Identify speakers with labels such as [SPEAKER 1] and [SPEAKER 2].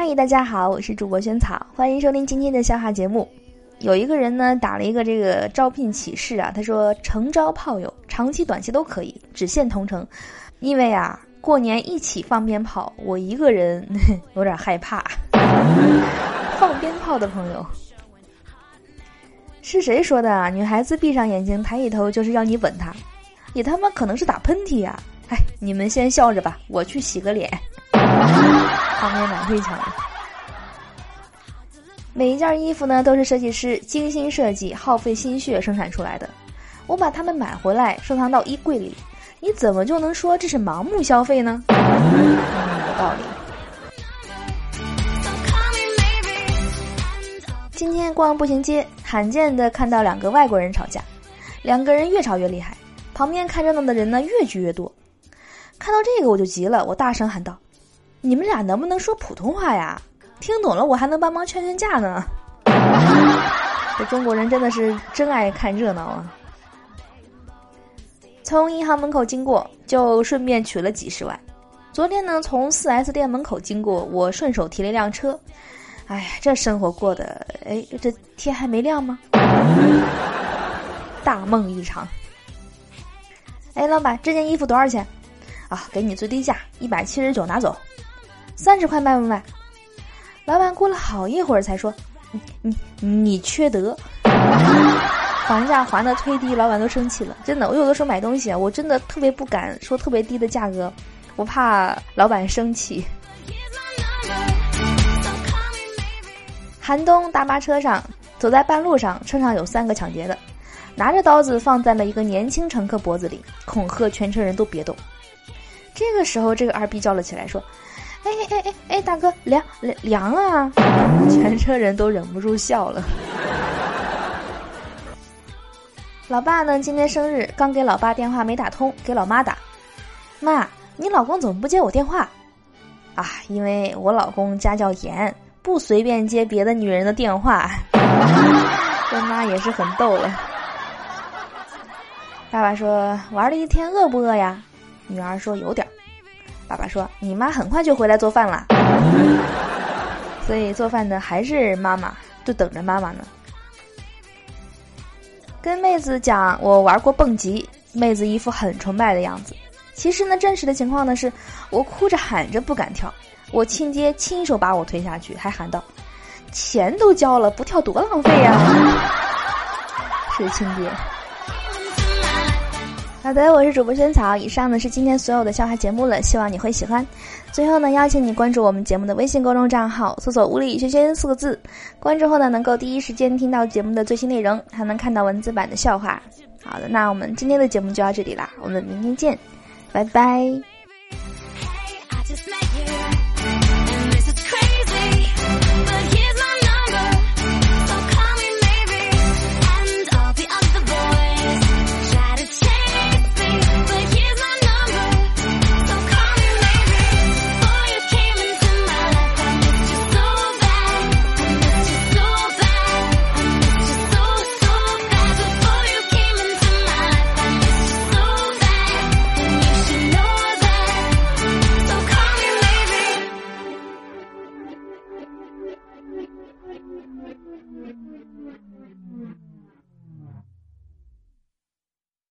[SPEAKER 1] 嗨，大家好，我是主播萱草，欢迎收听今天的笑话节目。有一个人呢打了一个这个招聘启事啊，他说诚招炮友，长期短期都可以，只限同城。因为啊，过年一起放鞭炮，我一个人 有点害怕。放鞭炮的朋友是谁说的啊？女孩子闭上眼睛，抬起头就是要你吻她，也他妈可能是打喷嚏呀！哎，你们先笑着吧，我去洗个脸。旁边蛮会抢的。每一件衣服呢，都是设计师精心设计、耗费心血生产出来的。我把它们买回来，收藏到衣柜里。你怎么就能说这是盲目消费呢？有道理。今天逛步行街，罕见的看到两个外国人吵架，两个人越吵越厉害，旁边看热闹的人呢越聚越多。看到这个我就急了，我大声喊道：“你们俩能不能说普通话呀？听懂了我还能帮忙劝劝架呢。”这中国人真的是真爱看热闹啊！从银行门口经过，就顺便取了几十万。昨天呢，从四 S 店门口经过，我顺手提了一辆车。哎呀，这生活过的，哎，这天还没亮吗？大梦一场。哎，老板，这件衣服多少钱？啊，给你最低价，一百七十九，拿走。三十块卖不卖？老板过了好一会儿才说：“你你你缺德。”房价还的忒低，老板都生气了。真的，我有的时候买东西啊，我真的特别不敢说特别低的价格，我怕老板生气。寒冬大巴车上，走在半路上，车上有三个抢劫的，拿着刀子放在了一个年轻乘客脖子里，恐吓全车人都别动。这个时候，这个二逼叫了起来，说：“哎哎哎哎哎，大哥，凉凉凉啊！”全车人都忍不住笑了。老爸呢？今天生日，刚给老爸电话没打通，给老妈打。妈，你老公怎么不接我电话？啊，因为我老公家教严，不随便接别的女人的电话。这妈也是很逗了。爸爸说：“玩了一天，饿不饿呀？”女儿说：“有点。”爸爸说：“你妈很快就回来做饭了。”所以做饭的还是妈妈，就等着妈妈呢。跟妹子讲我玩过蹦极，妹子一副很崇拜的样子。其实呢，真实的情况呢是，我哭着喊着不敢跳，我亲爹亲手把我推下去，还喊道：“钱都交了，不跳多浪费呀！” 是亲爹。好的，我是主播萱草。以上呢是今天所有的笑话节目了，希望你会喜欢。最后呢，邀请你关注我们节目的微信公众账号，搜索“物理轩轩”四个字。关注后呢，能够第一时间听到节目的最新内容，还能看到文字版的笑话。好的，那我们今天的节目就到这里啦，我们明天见，拜拜。